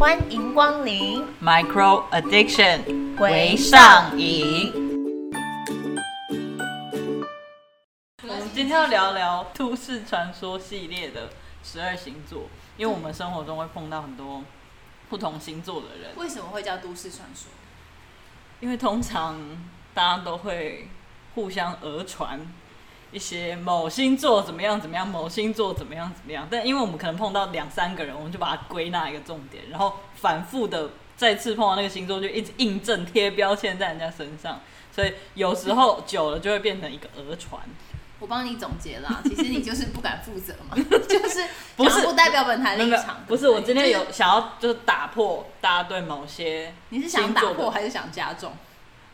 欢迎光临 Micro Addiction 微上瘾。我们今天要聊聊都市传说系列的十二星座，因为我们生活中会碰到很多不同星座的人，为什么会叫都市传说？因为通常大家都会互相讹传一些某星座怎么样怎么样，某星座怎么样怎么样。但因为我们可能碰到两三个人，我们就把它归纳一个重点，然后反复的再次碰到那个星座，就一直印证贴标签在人家身上，所以有时候久了就会变成一个讹传。我帮你总结啦，其实你就是不敢负责嘛，就是不是不代表本台立场。不是我今天有想要就是打破大家对某些你是想打破还是想加重？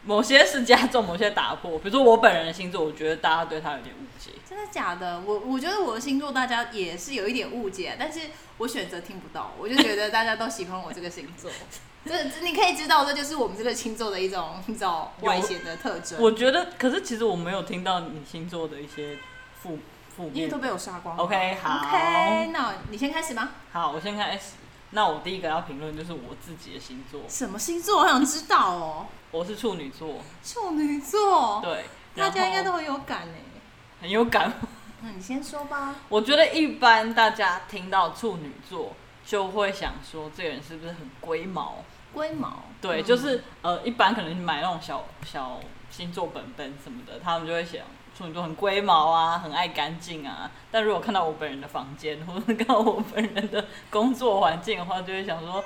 某些是加重，某些打破。比如说我本人的星座，我觉得大家对他有点误解。真的假的？我我觉得我的星座大家也是有一点误解，但是我选择听不到，我就觉得大家都喜欢我这个星座。这这你可以知道，这就是我们这个星座的一种你知道外显的特征。我觉得，可是其实我没有听到你星座的一些负负面因为都。被我刷光了。OK，好 OK，那你先开始吗？好，我先开始。那我第一个要评论就是我自己的星座，什么星座？我想知道哦。我是处女座，处女座，对，大家应该都很有感哎。很有感。那你先说吧。我觉得一般大家听到处女座就会想说，这个人是不是很龟毛？龟毛，对，嗯就是呃，一般可能买那种小小星座本本什么的，他们就会想处女座很龟毛啊，很爱干净啊。但如果看到我本人的房间，或者看到我本人的工作环境的话，就会想说，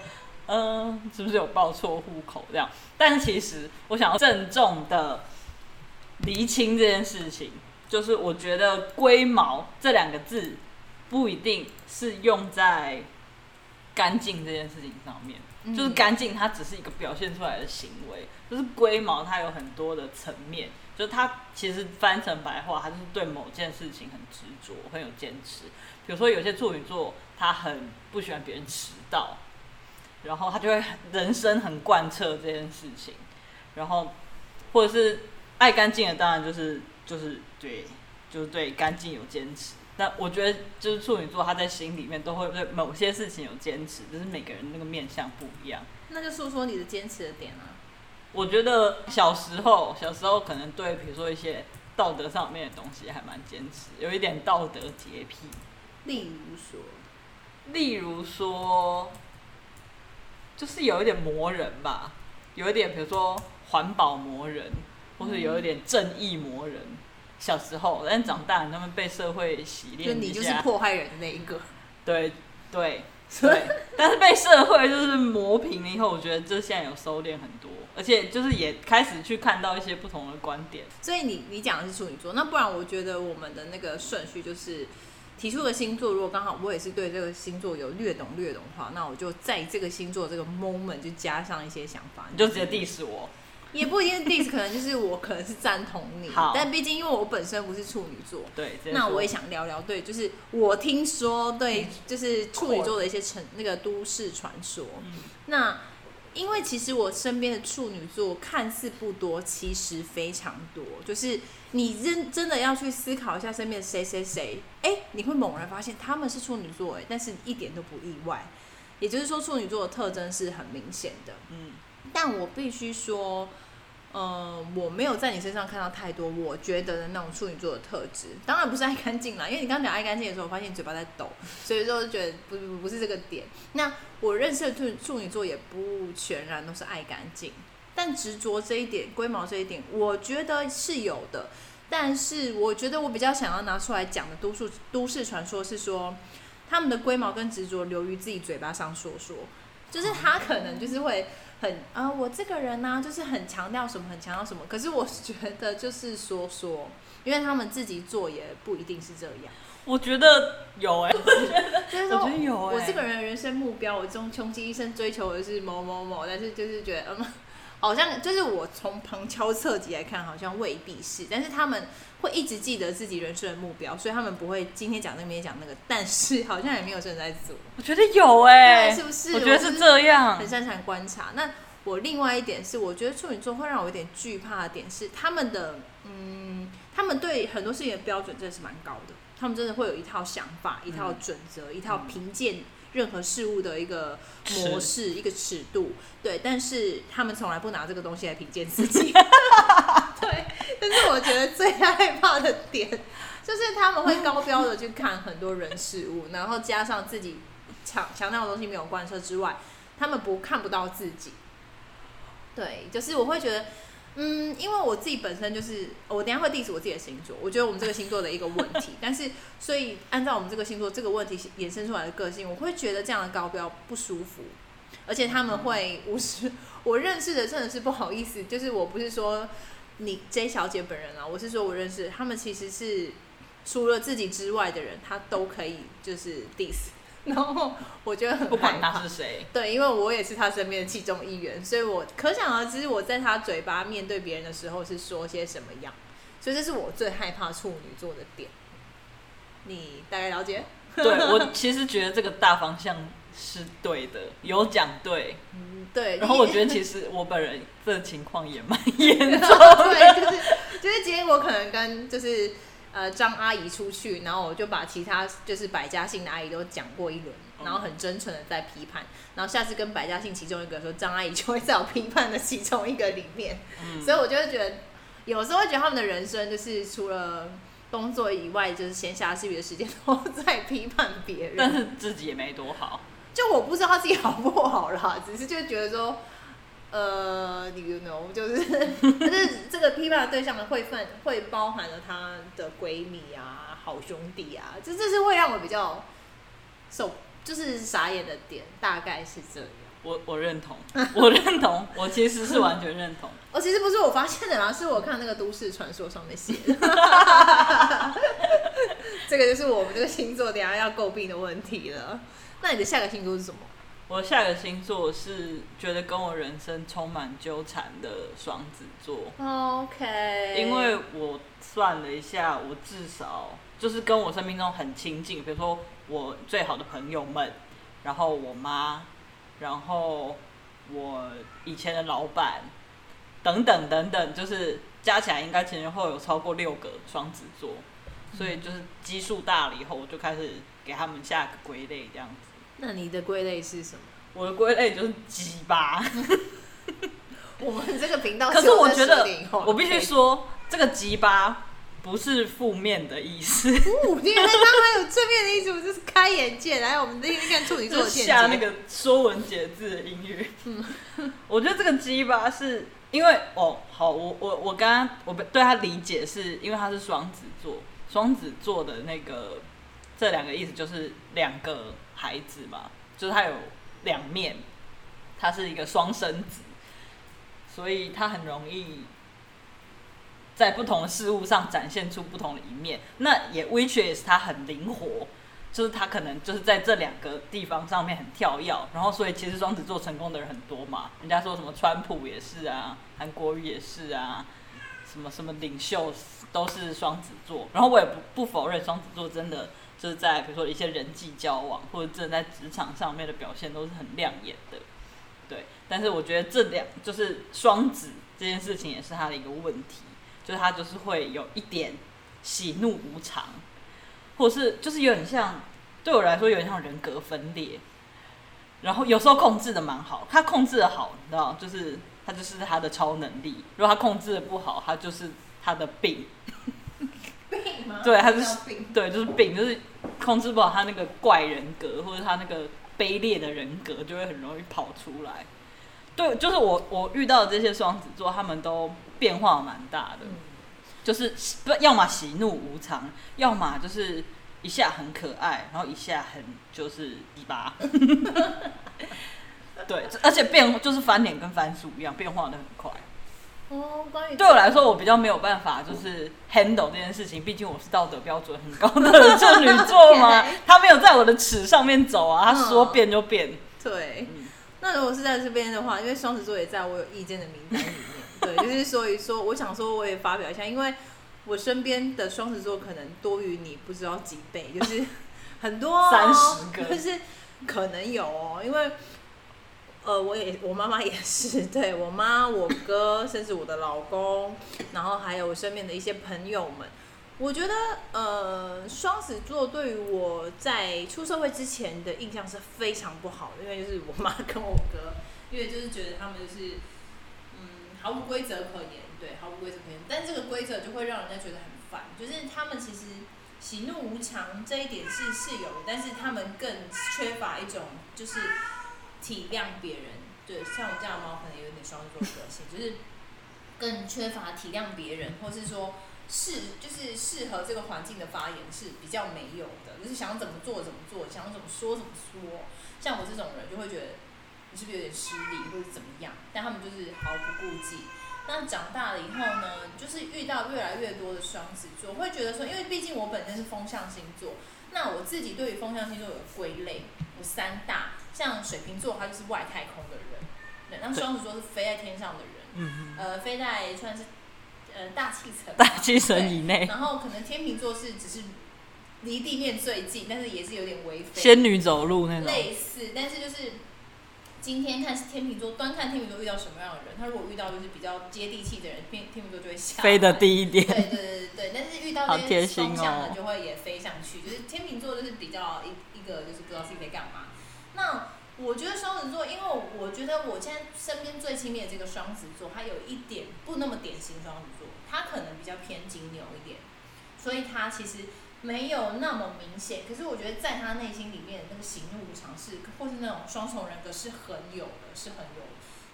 嗯、是不是有报错户口这样？但其实我想要郑重的厘清这件事情，就是我觉得“龟毛”这两个字不一定是用在干净这件事情上面。嗯就是干净，它只是一个表现出来的行为。就是龟毛，它有很多的层面。就他其实翻成白话，它就是对某件事情很执着，很有坚持。比如说有些处女座，他很不喜欢别人迟到，然后他就会人生很贯彻这件事情。然后或者是爱干净的，当然就是就是对，就是对干净有坚持。但我觉得，就是处女座，他在心里面都会对某些事情有坚持，只是每个人那个面相不一样。那就说说你的坚持的点啊。我觉得小时候，小时候可能对比如说一些道德上面的东西还蛮坚持，有一点道德洁癖。例如说，例如说，就是有一点磨人吧，有一点比如说环保磨人，或是有一点正义磨人。小时候，但长大，他们被社会洗练一你就是破坏人的那一个。对对对，但是被社会就是磨平了以后，我觉得这现在有收敛很多，而且就是也开始去看到一些不同的观点。所以你你讲的是处女座，那不然我觉得我们的那个顺序就是提出的星座，如果刚好我也是对这个星座有略懂略懂的话，那我就在这个星座这个 moment 就加上一些想法，你就直接 diss 我，也不一定是 diss，可能就是我可能是赞同你，但毕竟因为我本身不是处女座，对，那我也想聊聊，对，就是我听说对，就是处女座的一些成那个都市传说。嗯。那因为其实我身边的处女座看似不多，其实非常多。就是你认真的要去思考一下身边的谁谁谁，哎、你会猛然发现他们是处女座，哎，但是一点都不意外。也就是说，处女座的特征是很明显的。嗯，但我必须说，呃，我没有在你身上看到太多我觉得的那种处女座的特质。当然不是爱干净啦，因为你刚刚讲爱干净的时候，我发现你嘴巴在抖，所以说就觉得不不不是这个点。那我认识的处处女座也不全然都是爱干净，但执着这一点、龟毛这一点，我觉得是有的。但是我觉得我比较想要拿出来讲的都市都市传说是说，他们的龟毛跟执着流于自己嘴巴上说说，就是他可能就是会很啊、我这个人呢、就是很强调什么，很强调什么。可是我觉得就是说说，因为他们自己做也不一定是这样。我觉得有哎、我觉得有欸我这个人的人生目标，我终穷极一生追求的是某某某，但是就是觉得，嗯，好像就是我从旁敲侧击来看，好像未必是，但是他们会一直记得自己人生的目标，所以他们不会今天讲那个，明天讲那个，但是好像也没有真的在做，我觉得有哎、对，是不是？我觉得是这样很。擅长观察。那我另外一点是，我觉得处女座会让我有点惧怕的点是，他们的嗯，他们对很多事情的标准真的是蛮高的，他们真的会有一套想法、一套准则、一套评鉴任何事物的一个模式、一个尺度。对，但是他们从来不拿这个东西来评鉴自己。对，但是我觉得最害怕的点就是他们会高标的去看很多人事物，然后加上自己强强调的东西没有贯彻之外，他们不看不到自己。对，就是我会觉得。嗯，因为我自己本身就是，我等下会 diss 我自己的星座，我觉得我们这个星座的一个问题，但是所以按照我们这个星座这个问题衍生出来的个性，我会觉得这样的高标不舒服，而且他们会无视我认识的真的是不好意思，就是我不是说你 J 小姐本人啊，我是说我认识他们其实是除了自己之外的人，他都可以就是 diss。然后我觉得很不管他是谁，对，因为我也是他身边的其中一员，所以我可想而知我在他嘴巴面对别人的时候是说些什么样，所以这是我最害怕处女座的点。你大概了解？对我 其实觉得这个大方向是对的，有讲对，嗯，对。然后我觉得其实 我本人这情况也蛮 严重，对，就是就是今天我可能跟就是。呃，张阿姨出去，然后我就把其他就是百家姓的阿姨都讲过一轮，然后很真诚的在批判，然后下次跟百家姓其中一个说，张阿姨就会在我批判的其中一个里面，所以我就会觉得，有时候会觉得他们的人生就是除了工作以外，就是闲暇之余的时间都 在批判别人，但是自己也没多好，就我不知道他自己好不好啦，只是就觉得说。呃，you know，就是，但是这个批判的对象会分会包含了她的闺蜜啊、好兄弟啊，这这是会让我比较受，就是傻眼的点，大概是这样。我我认同，我认同，我其实是完全认同。哦其实不是我发现的啦，是我看那个都市传说上面写的。这个就是我们这个星座等下要诟病的问题了。那你的下个星座是什么？我下个星座是觉得跟我人生充满纠缠的双子座。OK，因为我算了一下，我至少就是跟我生命中很亲近，比如说我最好的朋友们，然后我妈，然后我以前的老板，等等等等，就是加起来应该前前后有超过六个双子座，所以就是基数大了以后，我就开始给他们下个归类这样子。那你的归类是什么？我的归类就是鸡巴。我们这个频道，可是我觉得我必须说，这个鸡巴不是负面的意思。因为它还有正面的意思，就是开眼界。来，我们第一看处女座下那个说文解字的音乐。嗯，我觉得这个鸡巴是因为哦，好，我我我刚刚我对他理解是因为他是双子座，双子座的那个这两个意思就是两个。孩子嘛，就是他有两面，他是一个双生子，所以他很容易在不同的事物上展现出不同的一面。那也 which is 他很灵活，就是他可能就是在这两个地方上面很跳跃。然后，所以其实双子座成功的人很多嘛，人家说什么川普也是啊，韩国瑜也是啊，什么什么领袖都是双子座。然后我也不不否认双子座真的。就是在比如说一些人际交往或者正在职场上面的表现都是很亮眼的，对。但是我觉得这两就是双子这件事情也是他的一个问题，就是他就是会有一点喜怒无常，或是就是有点像对我来说有点像人格分裂，然后有时候控制的蛮好，他控制的好，你知道，就是他就是他的超能力。如果他控制的不好，他就是他的病。对，他是对，就是病，就是控制不好他那个怪人格，或者他那个卑劣的人格，就会很容易跑出来。对，就是我我遇到的这些双子座，他们都变化蛮大的，就是不要么喜怒无常，要么就是一下很可爱，然后一下很就是一巴。对，而且变就是翻脸跟翻书一样，变化的很快。哦，关于对我来说，我比较没有办法，就是 handle 这件事情。毕竟我是道德标准很高的 处女座嘛，他没有在我的尺上面走啊，他说变就变。对，那如果是在这边的话，因为双子座也在我有意见的名单里面，对，就是所以说，我想说我也发表一下，因为我身边的双子座可能多于你不知道几倍，就是很多三十个，就是可能有哦，因为。呃，我也，我妈妈也是，对我妈、我哥，甚至我的老公，然后还有我身边的一些朋友们，我觉得呃，双子座对于我在出社会之前的印象是非常不好的，因为就是我妈跟我哥，因为就是觉得他们就是嗯毫无规则可言，对，毫无规则可言。但这个规则就会让人家觉得很烦，就是他们其实喜怒无常这一点是是有的，但是他们更缺乏一种就是体谅别人。对，像我这样的猫可能有点双子座个性，就是更缺乏体谅别人，或是说。适就是适合这个环境的发言是比较没有的，就是想怎么做怎么做，想怎么说怎么说。像我这种人就会觉得你是不是有点失礼或者怎么样，但他们就是毫不顾忌。那长大了以后呢，就是遇到越来越多的双子座，会觉得说，因为毕竟我本身是风象星座，那我自己对于风象星座有归类，有三大，像水瓶座，他就是外太空的人，对，那双子座是飞在天上的人，嗯呃，飞在算是。呃，大气层，大气层以内。然后可能天秤座是只是离地面最近，但是也是有点微飞。仙女走路那种。类似，但是就是今天看天秤座，端看天秤座遇到什么样的人。他如果遇到就是比较接地气的人，天天秤座就会下飞的低一点。对对对对但是遇到这些双向的，就会也飞上去。就是天秤座就是比较一一个就是不知道自己在干嘛。那我觉得双子座，因为我觉得我现在身边最亲密的这个双子座，他有一点不那么典型双子座，他可能比较偏金牛一点，所以他其实没有那么明显。可是我觉得在他内心里面那个喜怒无常是，或是那种双重人格是很有的，是很有。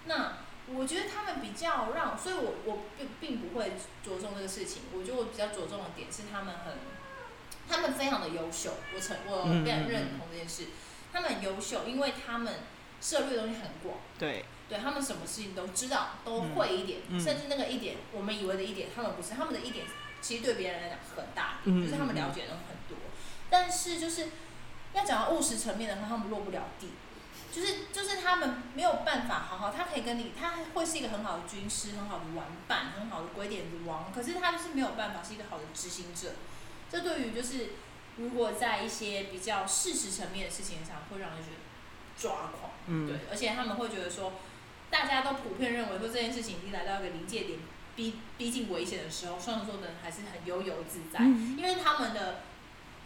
那我觉得他们比较让，所以我我并并不会着重这个事情。我觉得我比较着重的点是他们很，他们非常的优秀，我承我非常认同这件事。他们很优秀，因为他们涉猎的东西很广。对，对他们什么事情都知道，都会一点，甚至那个一点，我们以为的一点，他们不是，他们的一点其实对别人来讲很大，就是他们了解的很多。但是就是要讲到务实层面的话，他们落不了地，就是就是他们没有办法好好，他可以跟你，他会是一个很好的军师，很好的玩伴，很好的鬼点子王，可是他就是没有办法是一个好的执行者。这对于就是。如果在一些比较事实层面的事情上，会让人觉得抓狂，嗯。对，而且他们会觉得说，大家都普遍认为说这件事情已经来到一个临界点，逼逼近危险的时候，双子座的人还是很悠游自在，因为他们的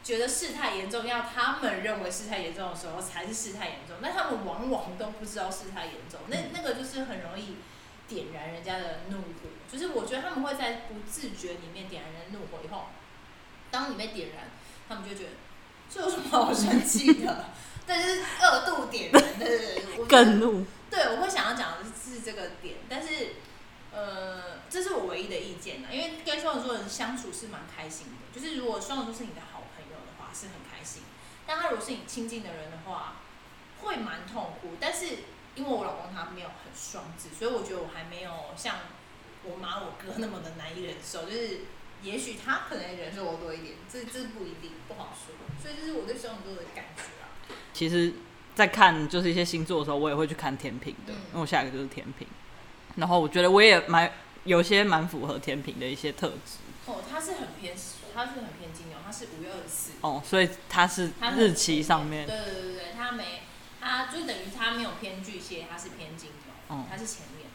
觉得事态严重，要他们认为事态严重的时候才是事态严重，但他们往往都不知道事态严重，那那个就是很容易点燃人家的怒火，就是我觉得他们会在不自觉里面点燃人怒火以后，当你被点燃。他们就觉得这有什么好生气的？但是恶度点燃的，更怒。对，我会想要讲的是这个点，但是呃，这是我唯一的意见呢，因为跟双子座人相处是蛮开心的。就是如果双子座是你的好朋友的话，是很开心；但他如果是你亲近的人的话，会蛮痛苦。但是因为我老公他没有很双子，所以我觉得我还没有像我妈我哥那么的难以忍受，就是。也许他可能忍受我多一点，这这不一定，不好说。所以这是我对双子座的感觉啊。其实，在看就是一些星座的时候，我也会去看天平的，因为我下一个就是天平。然后我觉得我也蛮有些蛮符合天平的一些特质。哦，他是很偏，他是很偏金牛，他是五月二十四。哦，所以他是日期上面。对对对对，他没，他就等于他没有偏巨蟹，他是偏金牛，他是前面。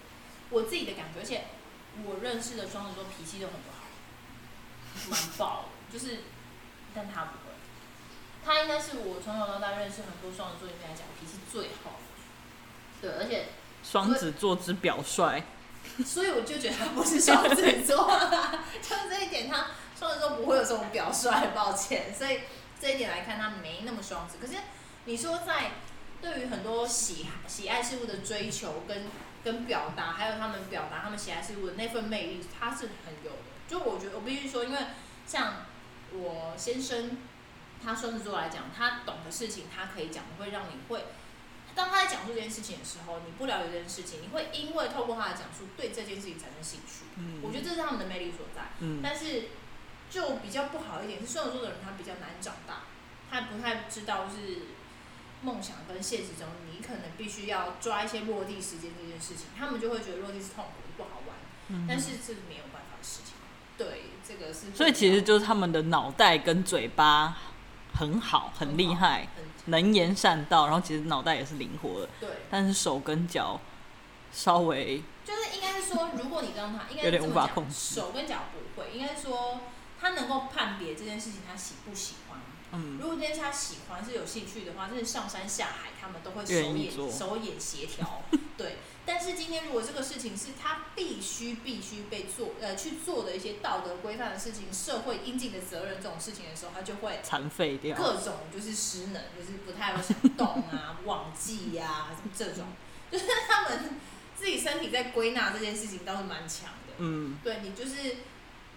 我自己的感觉，而且我认识的双子座脾气都很不好。蛮爆的，就是，但他不会，他应该是我从小到大认识很多双子座里面来讲脾气最好的，对，而且双子座之表率，所以我就觉得他不是双子座，就这一点，他双子座不会有这种表率，抱歉，所以这一点来看，他没那么双子。可是你说在对于很多喜喜爱事物的追求跟跟表达，还有他们表达他们喜爱事物的那份魅力，他是很有。就我觉得，我必须说，因为像我先生，他双子座来讲，他懂的事情，他可以讲，会让你会，当他在讲述这件事情的时候，你不了解这件事情，你会因为透过他的讲述，对这件事情产生兴趣。嗯，我觉得这是他们的魅力所在。嗯，但是就比较不好一点是，双子座的人他比较难长大，他不太知道是梦想跟现实中，你可能必须要抓一些落地时间这件事情，他们就会觉得落地是痛苦不好玩。嗯，但是这是没有办法的事情。对，这个是。所以其实就是他们的脑袋跟嘴巴很好，很厉害，能言善道，然后其实脑袋也是灵活的。对。但是手跟脚稍微。就是应该是说，如果你让他，应该有点无法控制。手跟脚不会，应该是说他。能够判别这件事情他喜不喜欢。嗯，如果这件事他喜欢是有兴趣的话，就是上山下海他们都会手眼手眼协调。对，但是今天如果这个事情是他必须必须被做呃去做的一些道德规范的事情、社会应尽的责任这种事情的时候，他就会残废掉。各种就是失能，就是不太会想动啊、忘记呀、什么这种，就是他们自己身体在归纳这件事情倒是蛮强的。嗯，对你就是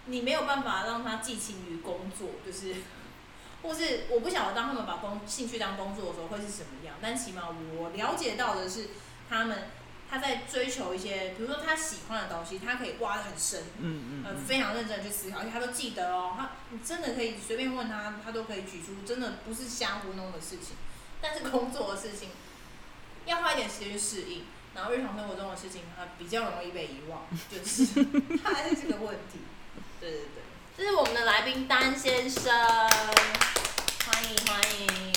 你没有办法让他寄情于工作，就是 或是我不晓得当他们把工兴趣当工作的时候会是什么样，但起码我了解到的是他们他在追求一些，比如说他喜欢的东西，他可以挖得很深，呃，嗯嗯呃，非常认真的去思考，而且他都记得哦，他你真的可以随便问他，他都可以举出真的不是瞎糊弄的事情。但是工作的事情要花一点时间去适应，然后日常生活中的事情，他比较容易被遗忘，就是 他还是这个问题。对对对，这是我们的来宾丹先生，欢迎欢迎，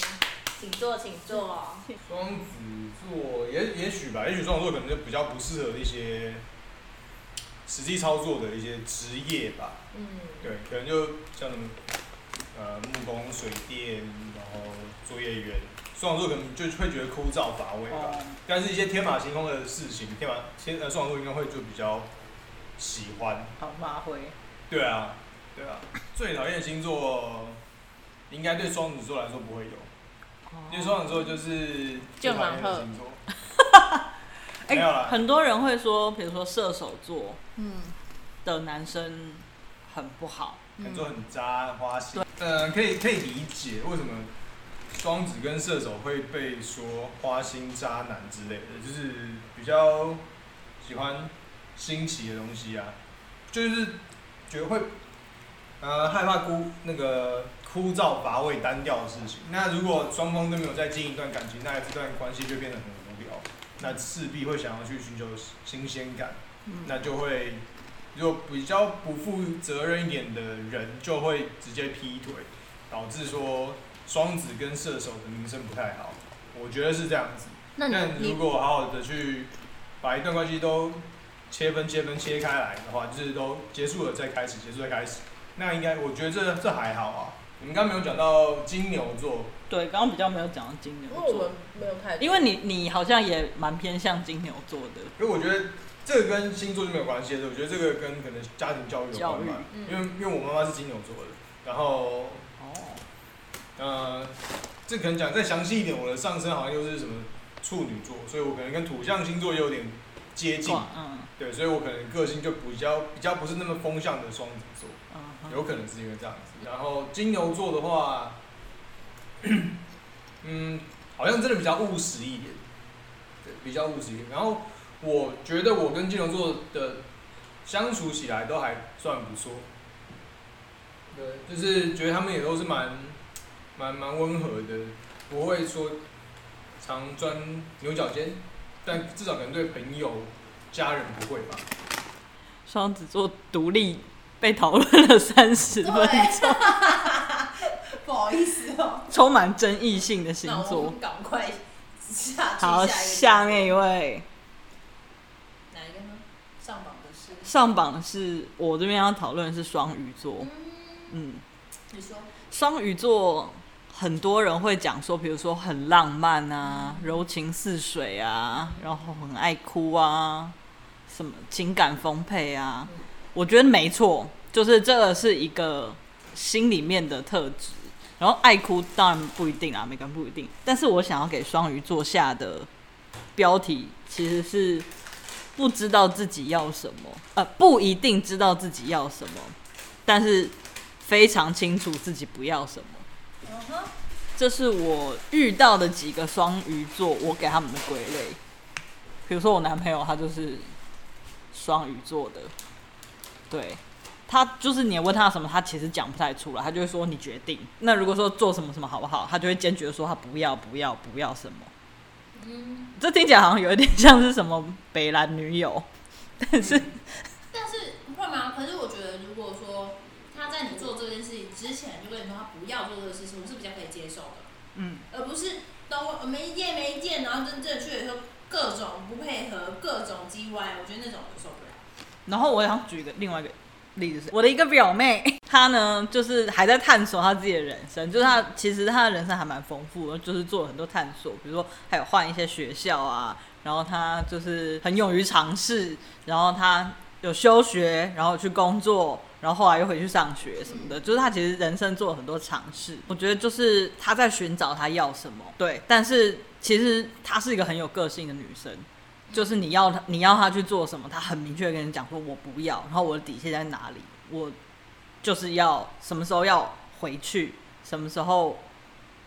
请坐请坐。双子座也也许吧，也许双子座可能就比较不适合一些实际操作的一些职业吧。嗯，对，可能就像什么呃木工、水电，然后作业员，双子座可能就会觉得枯燥乏味吧。哦，但是一些天马行空的事情，天马天呃双子座应该会就比较喜欢。好发挥。对啊，对啊，最讨厌的星座应该对双子座来说不会有。因为双子座就是最讨厌的星座。没有啦，很多人会说，比如说射手座嗯，的男生很不好，很多很渣花心。呃，可以可以理解为什么双子跟射手会被说花心渣男之类的，就是比较喜欢新奇的东西啊，就是觉得会呃害怕孤那个枯燥乏味单调的事情。那如果双方都没有再经营一段感情，那这段关系就变得很无聊，那势必会想要去寻求新鲜感。嗯那就会如果比较不负责任一点的人，就会直接劈腿，导致说双子跟射手的名声不太好。我觉得是这样子。那但如果好好的去把一段关系都切分、切分、切开来的话，就是都结束了再开始，结束再开始，那应该我觉得这这还好啊。你们刚刚没有讲到金牛座，对，刚刚比较没有讲到金牛因为我们座，没有太，因为你你好像也蛮偏向金牛座的，因为我觉得这个跟星座就没有关系的，我觉得这个跟可能家庭教育有教育关吧。嗯。因为因为我妈妈是金牛座的，然后哦，呃，这可能讲再详细一点，我的上升好像又是什么处女座，所以我可能跟土象星座也有点接近，嗯。对，所以我可能个性就比较比较不是那么风向的双子座，有可能是因为这样子。然后金牛座的话，嗯，好像真的比较务实一点，对，比较务实一点。然后我觉得我跟金牛座的相处起来都还算不错，对，就是觉得他们也都是蛮蛮蛮温和的，不会说常钻牛角尖，但至少可能对朋友、家人不会吧。双子座独立被讨论了三十分钟，对，不好意思哦，充满争议性的星座。们。赶快下好，下面一位。哪一个呢？上榜的是，上榜的是我这边要讨论的是双鱼座，嗯，嗯，你说，双鱼座很多人会讲说，比如说很浪漫啊，柔情似水啊，然后很爱哭啊，什么情感丰沛啊。我觉得没错，就是这个是一个心里面的特质。然后爱哭当然不一定啊，每个人不一定。但是我想要给双鱼座下的标题其实是不知道自己要什么，呃，不一定知道自己要什么，但是非常清楚自己不要什么。这是我遇到的几个双鱼座，我给他们的归类。比如说我男朋友，他就是双鱼座的，对他就是你问他什么，他其实讲不太出来，他就会说你决定。那如果说做什么什么好不好，他就会坚决地说他不要不要不要什么。嗯，这听起来好像有一点像是什么北兰女友，但是但是会吗？可是我觉得，如果说他在你做这件事情之前就跟你说他不要做这个事情，我是比较可以接受的，嗯，而不是都呃没意见没意见，然后真正去的时候各种不配合，各种叽歪，我觉得那种我受不了。然后我想举一个另外一个例子是我的一个表妹，她呢就是还在探索她自己的人生，就是她其实她的人生还蛮丰富的，就是做了很多探索，比如说还有换一些学校啊，然后她就是很勇于尝试，然后她有休学，然后去工作，然后后来又回去上学什么的，就是她其实人生做了很多尝试。我觉得就是她在寻找她要什么，对，但是其实她是一个很有个性的女生。就是你要他，你要他去做什么，他很明确跟你讲说，我不要，然后我的底线在哪里，我就是要什么时候要回去，什么时候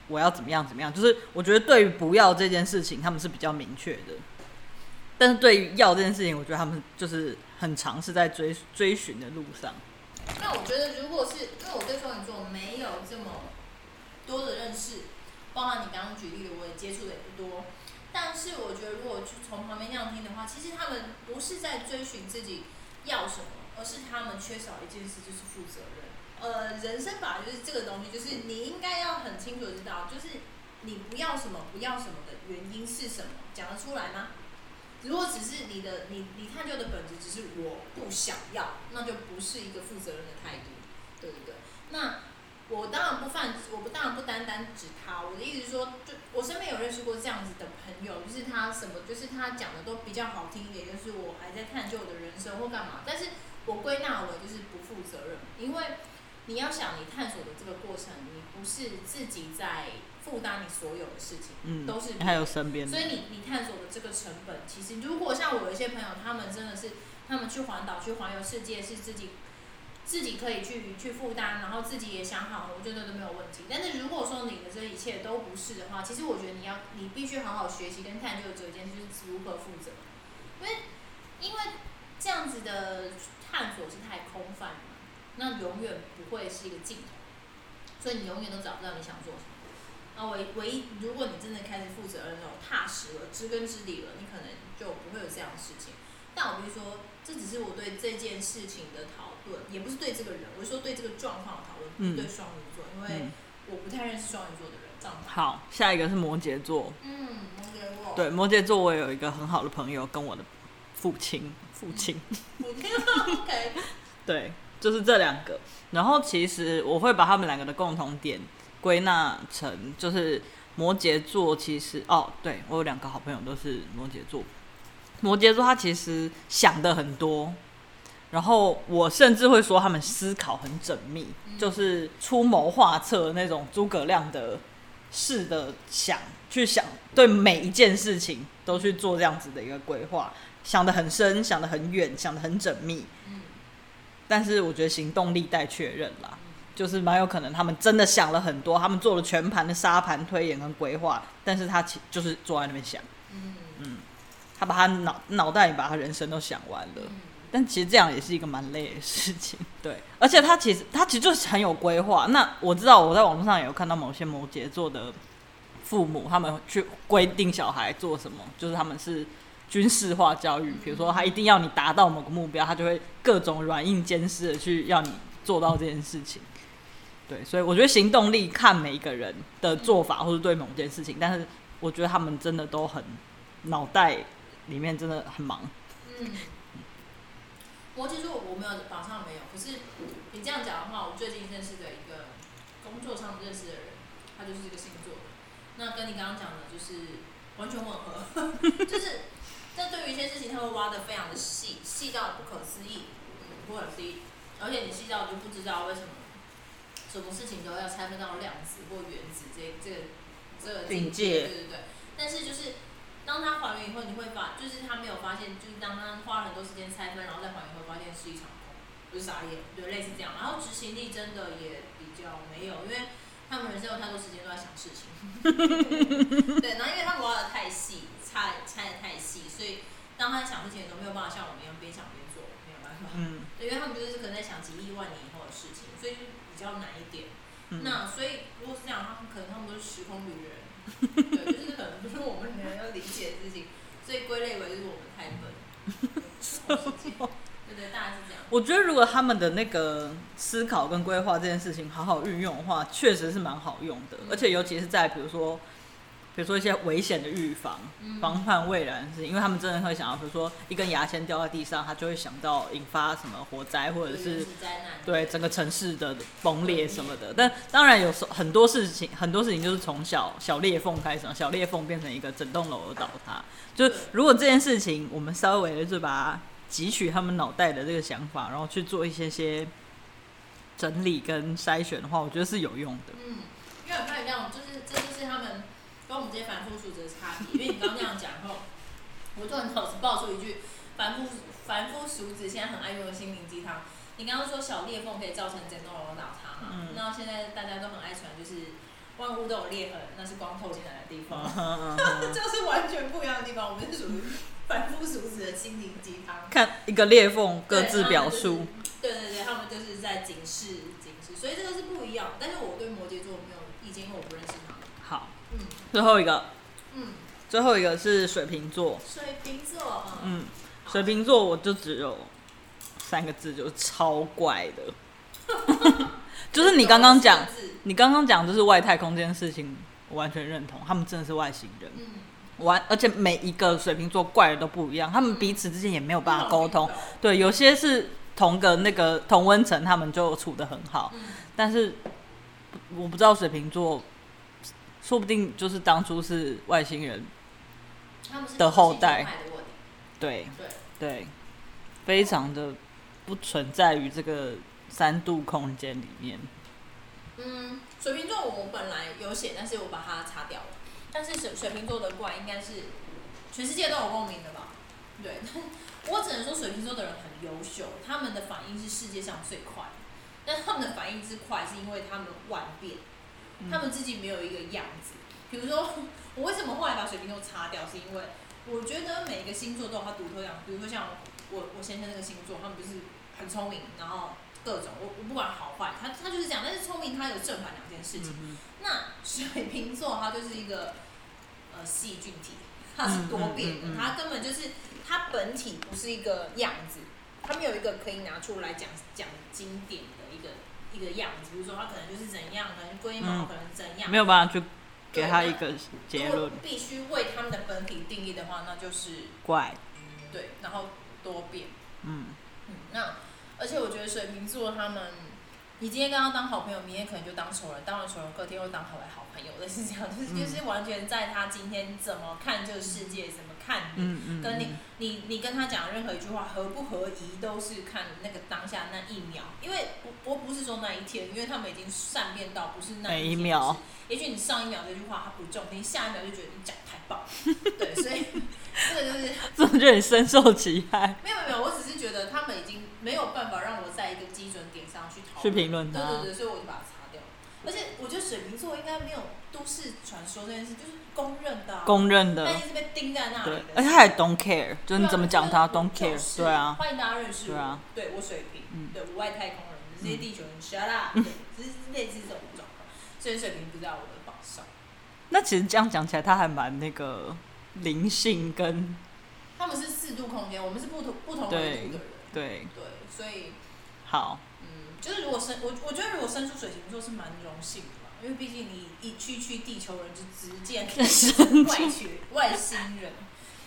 我要怎么样怎么样，就是我觉得对于不要这件事情，他们是比较明确的，但是对于要这件事情，我觉得他们就是很尝试在追追寻的路上。那我觉得，如果是因为我对双鱼座没有这么多的认识，包含你刚刚举例的，我也接触的也不多。但是我觉得，如果去从旁边那样听的话，其实他们不是在追寻自己要什么，而是他们缺少一件事，就是负责任。呃，人生吧就是这个东西，就是你应该要很清楚知道，就是你不要什么，不要什么的原因是什么，讲得出来吗？如果只是你的你你探究的本质只是我不想要，那就不是一个负责任的态度，对不对？那。我当然不犯，我不当然不单单指他。我的意思是说，就我身边有认识过这样子的朋友，就是他什么，就是他讲的都比较好听一点，就是我还在探究我的人生或干嘛。但是我归纳为就是不负责任，因为你要想你探索的这个过程，你不是自己在负担你所有的事情，嗯，都是还有身边，所以你你探索的这个成本，其实如果像我有一些朋友，他们真的是他们去环岛去环游世界，是自己。自己可以去去负担，然后自己也想好，我觉得都没有问题。但是如果说你的这一切都不是的话，其实我觉得你要你必须好好学习跟探究这件事，就是如何负责。因为因为这样子的探索是太空泛了，那永远不会是一个尽头，所以你永远都找不到你想做什么。那唯唯一，如果你真的开始负责任，了踏实了、知根知底了，你可能就不会有这样的事情。但我比如说，这只是我对这件事情的讨论，也不是对这个人，我是说对这个状况的讨论，不是对双鱼座，因为我不太认识双鱼座的人。这样好，下一个是摩羯座。嗯，摩羯座。对，摩羯座我有一个很好的朋友，跟我的父亲，父亲。父亲，OK。对，就是这两个。然后其实我会把他们两个的共同点归纳成，就是摩羯座其实哦，对我有两个好朋友都是摩羯座。摩羯座他其实想的很多，然后我甚至会说他们思考很缜密，就是出谋划策那种诸葛亮的式的想去想，对每一件事情都去做这样子的一个规划，想得很深，想得很远，想得很缜密。但是我觉得行动力待确认啦，就是蛮有可能他们真的想了很多，他们做了全盘的沙盘推演跟规划，但是他其就是坐在那边想。嗯。他把他脑脑袋里把他人生都想完了，但其实这样也是一个蛮累的事情。对，而且他其实他其实就是很有规划。那我知道我在网络上也有看到某些摩羯座的父母，他们去规定小孩做什么，就是他们是军事化教育，比如说他一定要你达到某个目标，他就会各种软硬兼施的去要你做到这件事情。对，所以我觉得行动力看每一个人的做法或者对某件事情，但是我觉得他们真的都很脑袋。里面真的很忙。嗯，摩羯座我没有榜上没有，可是你这样讲的话，我最近认识的一个工作上认识的人，他就是这个星座的。那跟你刚刚讲的，就是完全吻合，就是这对于一些事情，他会挖的非常的细，细到不可思议，不可思议。而且你细到就不知道为什么，什么事情都要拆分到量子或原子这这个这个境界，对对对。但是就是。当他还原以后，你会发，就是他没有发现，就是当他花了很多时间拆分，然后再还原后，发现是一场空，就是傻眼，对，类似这样。然后执行力真的也比较没有，因为他们人生有太多时间都在想事情。对，然后因为他们挖的太细，拆拆的太细，所以当他想事情的时候，没有办法像我们一样边想边做，没有办法。嗯。对，因为他们就是可能在想几亿万年以后的事情，所以就比较难一点。那所以如果是这样，他们可能他们都是时空旅人。对，就是可能不是我们人要理解的事情，所以归类为就是我们太笨。对对，大概是这样。我觉得如果他们的那个思考跟规划这件事情好好运用的话，确实是蛮好用的。而且尤其是在比如说比如说一些危险的预防、防范未然的事情，因为他们真的会想到，比如说一根牙签掉在地上，他就会想到引发什么火灾或者是灾难，对整个城市的崩裂什么的。但当然有时候很多事情，很多事情就是从小小裂缝开始，小裂缝变成一个整栋楼的倒塌。就如果这件事情我们稍微的就把它汲取他们脑袋的这个想法，然后去做一些些整理跟筛选的话，我觉得是有用的。嗯，因为我看这样，就是这就是他们跟我们这些凡夫俗子的差别。因为你刚刚那样讲后，我突然脑子爆出一句凡夫凡夫俗子现在很爱用的心灵鸡汤。你刚刚说小裂缝可以造成整栋楼倒塌嘛？嗯那现在大家都很爱传，就是万物都有裂痕，那是光透进来的地方。嗯这个是完全不一样的地方。我们是属于凡夫俗子的心灵鸡汤。看一个裂缝各自表述。对对对，他们就是在警示警示，所以这个是不一样。但是我对摩羯座没有意见，因为我不认识他们。好，嗯最后一个，嗯，最后一个是水瓶座。水瓶座，嗯，嗯，水瓶座我就只有三个字，就是超怪的。就是你刚刚讲，你刚刚讲就是外太空这件事情，我完全认同，他们真的是外星人。嗯，完，而且每一个水瓶座怪的都不一样，他们彼此之间也没有办法沟通。嗯对，有些是同个那个同温层，他们就处的很好，嗯。但是我不知道水瓶座，说不定就是当初是外星人，的后代对对，对，非常的不存在于这个三度空间里面。嗯，水瓶座我本来有写，但是我把它擦掉了。但是水水瓶座的怪应该是全世界都有共鸣的吧？对，我只能说水瓶座的人很优秀，他们的反应是世界上最快的。但他们的反应之快，是因为他们万变，他们自己没有一个样子。比如说，我为什么后来把水瓶座擦掉，是因为我觉得每个星座都有它独特样子。比如说像我我先生那个星座，他们就是很聪明，然后各种我我不管好坏，他他就是这样。但是聪明，他有正反两件事情。嗯那水瓶座它就是一个呃细菌体，它是多变的，它根本就是它本体不是一个样子，它没有一个可以拿出来讲讲经典的一个一个样子，比如说他可能就是怎样，可能龟毛，嗯可能怎样，没有办法去给他一个结论如果，必须为他们的本体定义的话，那就是怪，对，然后多变。嗯，嗯，那而且我觉得水瓶座他们，你今天跟他当好朋友，明天可能就当仇人，当了仇人，隔天又当好来好朋友，类似这样，就是、嗯就是完全在他今天怎么看这个世界，怎么看你，嗯嗯，跟你嗯你你跟他讲任何一句话合不合宜，都是看那个当下那一秒，因为我我不是说那一天，因为他们已经善变到不是那每一秒也许你上一秒这句话他不中你，下一秒就觉得你讲太棒，对，所以 这个就是。这么觉得你深受其害，没有没有，我只是觉得他们已经没有办法让我在一个基准点上去讨去。评论他对对，对，所以我就把它擦掉。而且我觉得水瓶座应该没有都市传说这件事，就是公认的、啊，公认的他一，直被钉在那里。，对而且他也 don't care，就是你怎么讲他就是 don't care，对啊，欢迎大家认识我。对啊对我水平，嗯对我外太空人，这些地球人 shut up，对，就是类似这种状况。所以水平不在我的榜上。那其实这样讲起来，他还蛮那个灵性跟他们是四度空间，我们是不同不同维对度的人。对对，所以好，嗯，就是如果生我我觉得如果生出水瓶座是蛮荣幸因为毕竟你一区区地球人就直见外区外星人，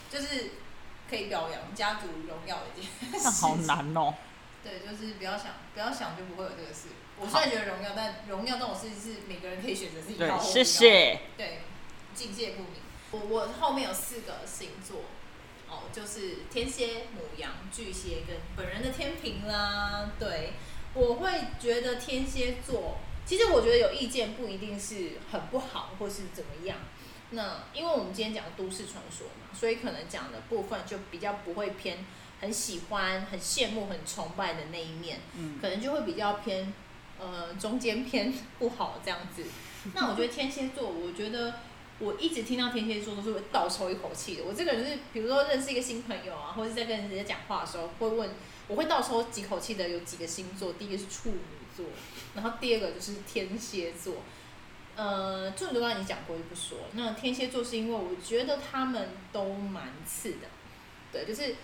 就是可以表扬家族荣耀的一件事。那好。难哦。对，就是不要想不要想就不会有这个事。我虽然觉得荣耀，但荣耀这种事情是每个人可以选择自己对谢要。谢。对，境界不明。我我后面有四个星座，哦，就是天蝎、母羊、巨蟹跟本人的天平啦。对，我会觉得天蝎座，其实我觉得有意见不一定是很不好，或是怎么样。那因为我们今天讲都市传说嘛，所以可能讲的部分就比较不会偏很喜欢、很羡慕、很崇拜的那一面。嗯，可能就会比较偏，呃，中间偏不好这样子。那我觉得天蝎座，我觉得我一直听到天蝎座都是会倒抽一口气的。我这个人就是，比如说认识一个新朋友啊，或者是在跟人家讲话的时候，会问，我会倒抽几口气的有几个星座，第一个是处女座，然后第二个就是天蝎座。呃，处女座刚才你讲过就不说，那天蝎座是因为我觉得他们都蛮次的，对，就是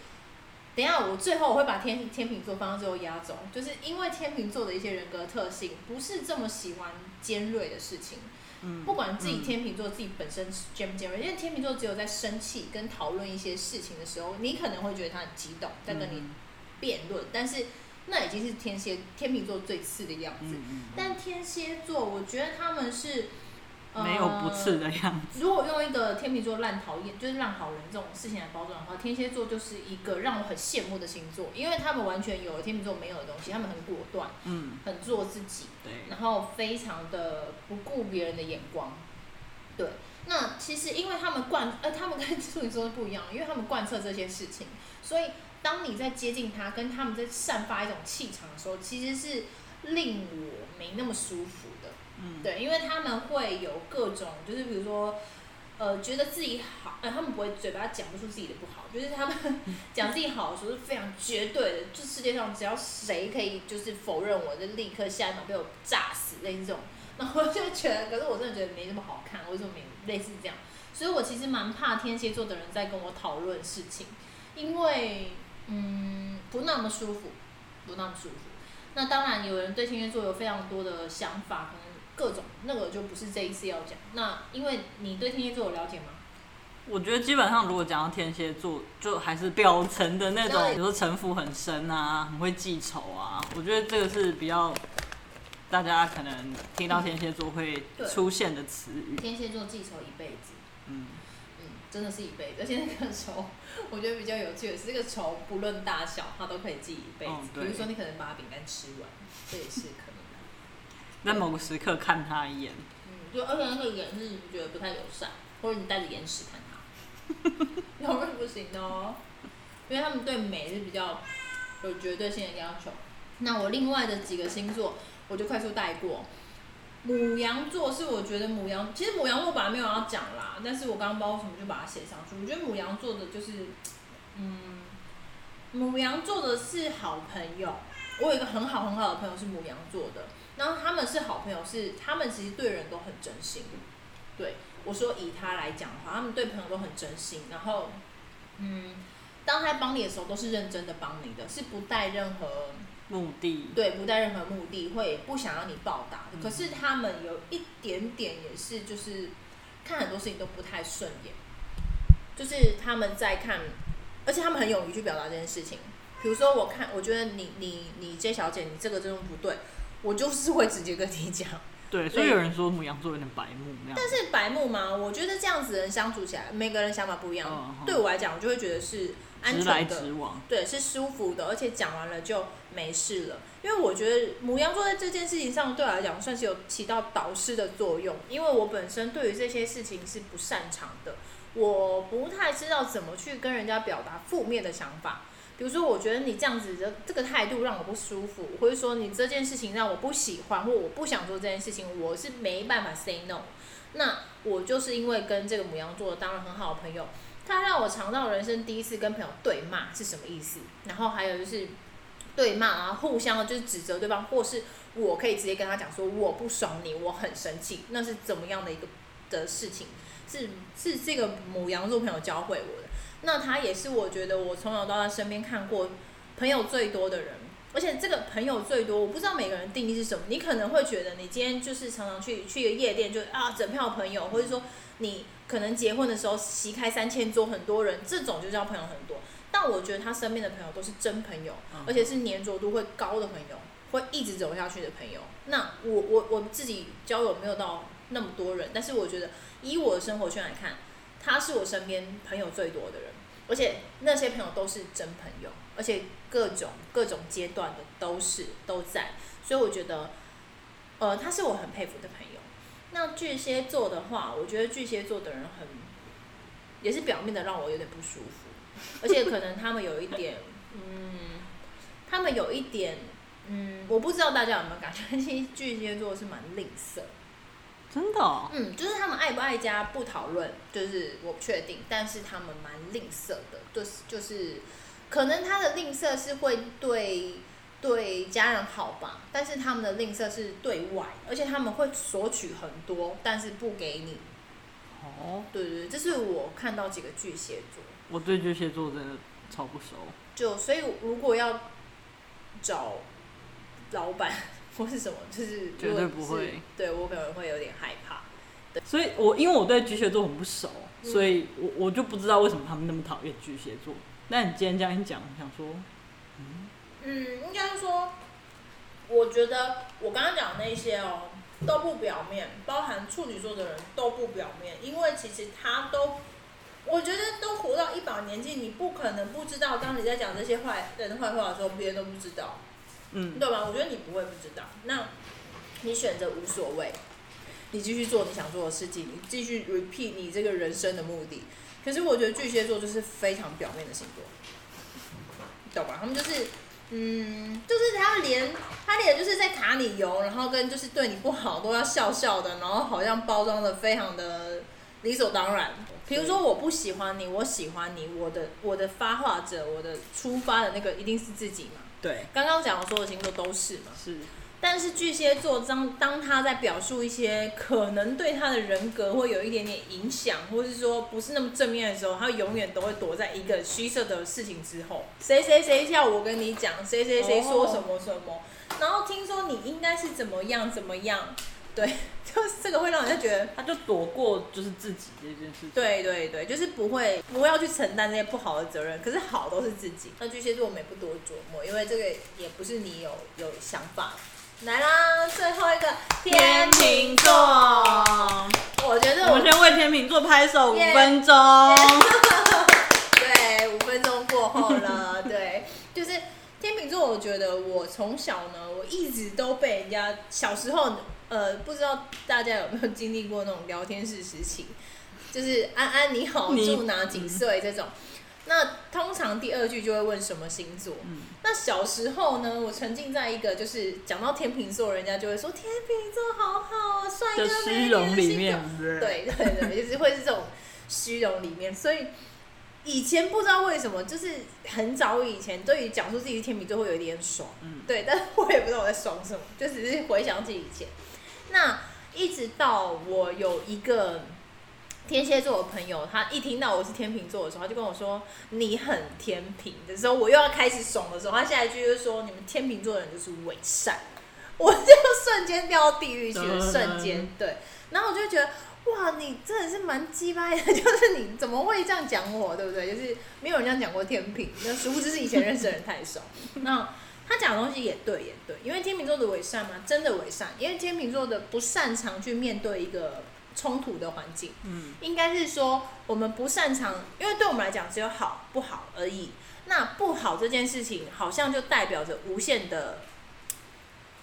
等一下，我最后我会把天天秤座放到最后压轴，就是因为天秤座的一些人格特性不是这么喜欢尖锐的事情，嗯不管自己嗯。天秤座自己本身尖不尖锐，因为天秤座只有在生气跟讨论一些事情的时候，你可能会觉得他很激动，在跟你嗯。辩论，但是那已经是天蝎天秤座最次的样子。但天蝎座，我觉得他们是、呃、没有不次的样子。如果用一个天秤座烂讨厌，就是烂好人这种事情来包装的话，天蝎座就是一个让我很羡慕的星座，因为他们完全有了天秤座没有的东西，他们很果断，嗯，很做自己，对，然后非常的不顾别人的眼光。对，那其实因为他们贯，呃，他们跟处女座是不一样，因为他们贯彻这些事情，所以当你在接近他，跟他们在散发一种气场的时候，其实是令我没那么舒服的。嗯，对，因为他们会有各种，就是比如说，呃，觉得自己好，呃，他们不会嘴巴讲不出自己的不好，就是他们讲自己好的时候是非常绝对的，就世界上只要谁可以就是否认我，就立刻下一秒被我炸死，类似这种。然后我就觉得，可是我真的觉得没那么好看，为什么没类似这样？所以我其实蛮怕天蝎座的人在跟我讨论事情，因为嗯不那么舒服，不那么舒服。那当然，有人对天蝎座有非常多的想法，可能各种那个就不是这一次要讲。那因为你对天蝎座有了解吗？我觉得基本上如果讲到天蝎座，就还是表层的那种，比如说城府很深啊，很会记仇啊。我觉得这个是比较大家可能听到天蝎座会出现的词语。天蝎座记仇一辈子，嗯，嗯，真的是一辈子。而且那个仇，我觉得比较有趣的是，这个仇不论大小，他都可以记一辈子。哦比如说，你可能把饼干吃完，这也是可能的。在某个时刻看他一眼，嗯，就而且那个眼是你觉得不太友善，或者你带着眼屎看他，那是不行的哦，因为他们对美是比较有绝对性的要求。那我另外的几个星座，我就快速带过。母羊座是我觉得母羊，其实母羊座本来没有要讲啦，但是我刚刚不知道为什么就把它写上去。我觉得母羊座的就是，嗯，母羊座的是好朋友。我有一个很好很好的朋友是母羊座的，然后他们是好朋友，是他们其实对人都很真心。对我说以他来讲的话，他们对朋友都很真心，然后，嗯，当他帮你的时候都是认真的帮你的，是不带任何目的，对，不带任何目的，会不想要你报答的。可是他们有一点点也是，就是看很多事情都不太顺眼，就是他们在看，而且他们很勇于去表达这件事情。比如说，我看，我觉得你你你 J 小姐，你这个真的不对，我就是会直接跟你讲。对，所以有人说母羊座有点白目那样。但是白目嘛，我觉得这样子的人相处起来，每个人想法不一样。对我来讲，我就会觉得是安直来全的直，往，对，是舒服的，而且讲完了就没事了。因为我觉得母羊座在这件事情上对我来讲算是有起到导师的作用，因为我本身对于这些事情是不擅长的，我不太知道怎么去跟人家表达负面的想法。比如说，我觉得你这样子的这个态度让我不舒服，或者说你这件事情让我不喜欢，或我不想做这件事情，我是没办法 say no。那我就是因为跟这个母羊座当了很好的朋友，他让我尝到人生第一次跟朋友对骂是什么意思，然后还有就是对骂，然后互相就是指责对方，或是我可以直接跟他讲说我不爽你，我很生气，那是怎么样的一个的事情，是是这个母羊座朋友教会我的。那他也是我觉得我从小到大身边看过朋友最多的人，而且这个朋友最多，我不知道每个人定义是什么。你可能会觉得你今天就是常常去去一个夜店就，啊整票朋友，或者说你可能结婚的时候席开三千桌，很多人，这种就叫朋友很多。但我觉得他身边的朋友都是真朋友，而且是粘着度会高的朋友，会一直走下去的朋友。那我我我自己交友没有到那么多人，但是我觉得以我的生活圈来看，他是我身边朋友最多的人，而且那些朋友都是真朋友，而且各种各种阶段的都是都在，所以我觉得，呃，他是我很佩服的朋友。那巨蟹座的话，我觉得巨蟹座的人很，也是表面的让我有点不舒服，而且可能他们有一点，嗯，他们有一点，嗯，我不知道大家有没有感觉，其实巨蟹座是蛮吝啬。真的、哦，嗯，就是他们爱不爱家不讨论，就是我不确定，但是他们蛮吝啬的，就是就是，可能他的吝啬是会对对家人好吧，但是他们的吝啬是对外，而且他们会索取很多，但是不给你。哦，对对对，这是我看到几个巨蟹座，我对巨蟹座真的超不熟。就所以如果要找老板或是什么，就是绝对不会，对我可能会有点害怕，所以我因为我对巨蟹座很不熟，嗯所以我我就不知道为什么他们那么讨厌巨蟹座。那你今天这样一讲，我想说，嗯，应该说，我觉得我刚刚讲那些哦，都不表面，包含处女座的人都不表面，因为其实他都，我觉得都活到一把年纪，你不可能不知道，当你在讲这些坏人的坏话的时候，别人都不知道，嗯，对吧？我觉得你不会不知道，那你选择无所谓，你继续做你想做的事情，你继续 repeat 你这个人生的目的。可是我觉得巨蟹座就是非常表面的星座，懂吧？他们就是，嗯，就是他连他连就是在卡你油，然后跟就是对你不好都要笑笑的，然后好像包装的非常的理所当然。比如说我不喜欢你，我喜欢你，我的我的发话者，我的出发的那个一定是自己嘛。对，刚刚讲的所有星座都是嘛。是，但是巨蟹座当当他在表述一些可能对他的人格会有一点点影响，或是说不是那么正面的时候，他永远都会躲在一个虚设的事情之后。谁谁谁叫我跟你讲，谁谁谁说什么什么，然后听说你应该是怎么样怎么样，对，就是这个会让人家觉得。他就躲过就是自己这件事情。对对对，就是不会不要去承担这些不好的责任，可是好都是自己。那巨蟹座我们也不多琢磨，因为这个也不是你有有想法。来啦，最后一个天秤座，我觉得我我们先为天秤座拍手五分钟。对五分钟过后了，对，就是天秤座。我觉得我从小呢，我一直都被人家小时候，呃，不知道大家有没有经历过那种聊天室时期，就是安安你好，你住哪几岁这种。那通常第二句就会问什么星座。嗯。那小时候呢，我沉浸在一个就是讲到天秤座，人家就会说天秤座好好，帅哥美女虚荣里的星座。面，对。对对，就是会是这种虚荣里面，所以以前不知道为什么，就是很早以前对于讲述自己是天秤座会有一点爽，嗯。对，但是我也不知道我在爽什么，就只是回想起以前。那一直到我有一个天蝎座的朋友，他一听到我是天秤座的时候，他就跟我说你很天平的时候，我又要开始怂的时候，他下一句就是说你们天秤座的人就是伪善，我就瞬间掉到地狱去了，瞬间对，然后我就觉得。哇，你真的是蛮鸡掰的，就是你怎么会这样讲我，对不对？就是没有人这样讲过天平，那殊不知是以前认识的人太少。那他讲的东西也对，也对，因为天秤座的伪善嘛，真的伪善，因为天秤座的不擅长去面对一个冲突的环境，嗯，应该是说我们不擅长，因为对我们来讲只有好不好而已。那不好这件事情，好像就代表着无限的、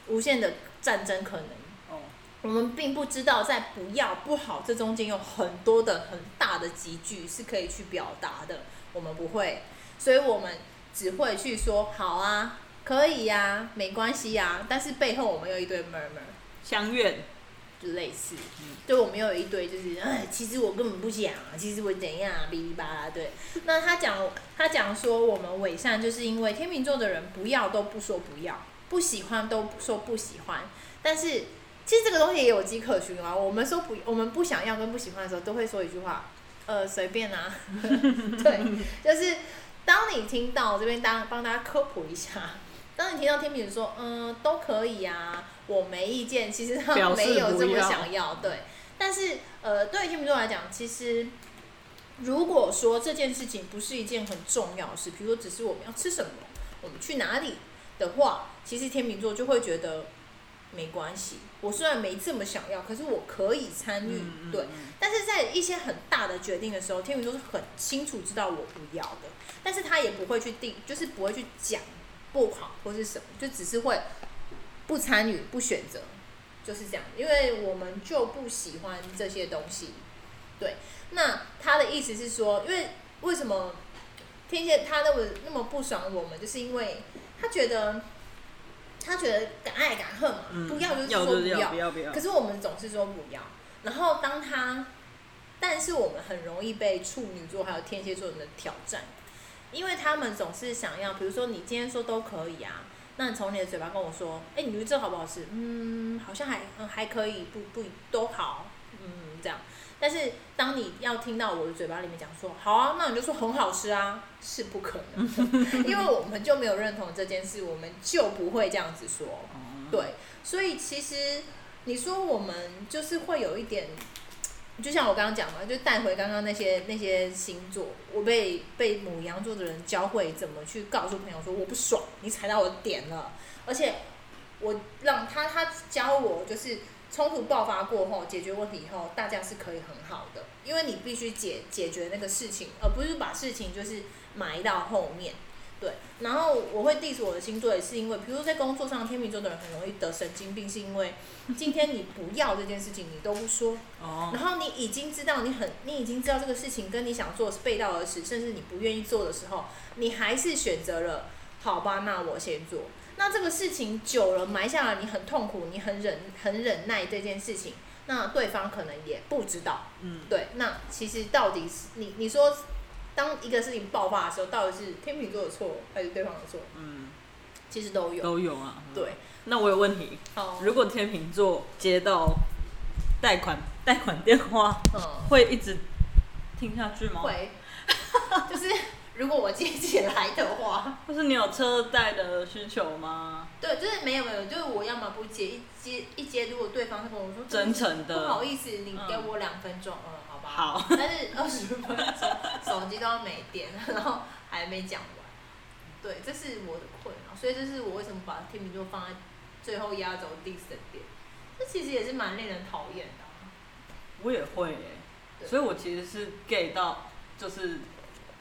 无限的战争可能。哦，我们并不知道，在不要不好这中间有很多的很大的集聚是可以去表达的，我们不会，所以我们只会去说好啊，可以呀、没关系呀、但是背后我们有一堆 murmur，相怨，就类似嗯，就我们有一堆就是，哎，其实我根本不想啊，其实我怎样啊，哔哩吧啦，对。那他讲他讲说我们伪善，就是因为天秤座的人不要都不说不要，不喜欢都说不喜欢，但是其实这个东西也有迹可循啊。我们说不，我们不想要跟不喜欢的时候，都会说一句话，呃，随便啊。对，就是当你听到这边当帮大家科普一下，当你听到天秤说，嗯、都可以啊，我没意见，其实他没有这么想要，对。但是呃，对于天秤座来讲，其实如果说这件事情不是一件很重要的事，比如说只是我们要吃什么，我们去哪里的话，其实天秤座就会觉得没关系。我虽然没这么想要，可是我可以参与，嗯嗯对。嗯但是在一些很大的决定的时候，天秤座是很清楚知道我不要的，但是他也不会去定，就是不会去讲不好或是什么，就只是会不参与、不选择，就是这样。因为我们就不喜欢这些东西，对。那他的意思是说，因为为什么天蝎他那么那么不爽我们，就是因为他觉得他觉得敢爱敢恨嘛，嗯不要就是说不要，要，不要不要可。是我们总是说不要，然后当他，但是我们很容易被处女座还有天蝎座的挑战，因为他们总是想要，比如说你今天说都可以啊，那你从你的嘴巴跟我说，哎、你觉得这好不好吃？嗯，好像还嗯还可以，不不都好，嗯这样。但是当你要听到我的嘴巴里面讲说好啊，那你就说很好吃啊，是不可能的，因为我们就没有认同这件事，我们就不会这样子说。哦，对，所以其实你说我们就是会有一点，就像我刚刚讲嘛，就带回刚刚那些那些星座，我被被母羊座的人教会怎么去告诉朋友说我不爽，你踩到我的点了，而且我让他他教我就是冲突爆发过后解决问题以后，大家是可以很好的，因为你必须解解决那个事情，而不是把事情就是埋到后面。对，然后我会 diss 我的星座，也是因为，比如说在工作上，天秤座的人很容易得神经病，是因为今天你不要这件事情，你都不说，哦，然后你已经知道你很，你已经知道这个事情跟你想做是背道而驰，甚至你不愿意做的时候，你还是选择了，好吧，那我先做。那这个事情久了埋下了，你很痛苦，你很忍很忍耐这件事情，那对方可能也不知道。嗯，对，那其实到底是你你说，当一个事情爆发的时候，到底是天秤座的错还是对方的错？嗯，其实都有。都有啊。嗯对，那我有问题，好，如果天秤座接到贷款 贷款电话，嗯会一直听下去吗？。会，就是如果我接起来的话，就是你有车贷的需求吗？对，就是没有没有，就是我要么不接，一接一接，如果对方跟我说真诚的。不好意思，你给我两分钟，嗯，好吧，好，但是二十分钟手机都要没电，然后还没讲完，对，这是我的困扰，所以这是我为什么把天秤座放在最后压轴第四点，这其实也是蛮令人讨厌的啊、我也会耶、对。所以我其实是 gay 到就是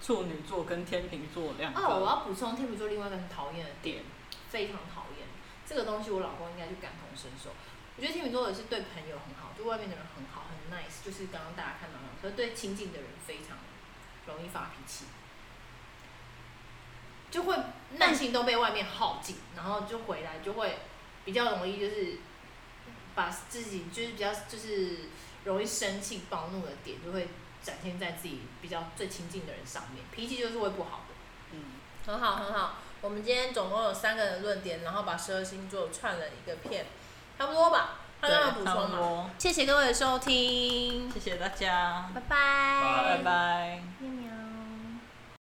处女座跟天秤座两个。哦，我要补充天秤座另外一个很讨厌的点，非常讨厌这个东西，我老公应该就感同身受。我觉得天秤座也是对朋友很好，对外面的人很好，很 nice，就是刚刚大家看到那种，可是对亲近的人非常容易发脾气，就会耐心都被外面耗尽，然后就回来就会比较容易就是把自己就是比较就是容易生气暴怒的点就会展现在自己比较最亲近的人上面，脾气就是会不好的。嗯，很好，很好。我们今天总共有三个人论点，然后把十二星座串了一个片，差不多吧？他刚刚补充吗？谢谢各位的收听，谢谢大家。拜拜拜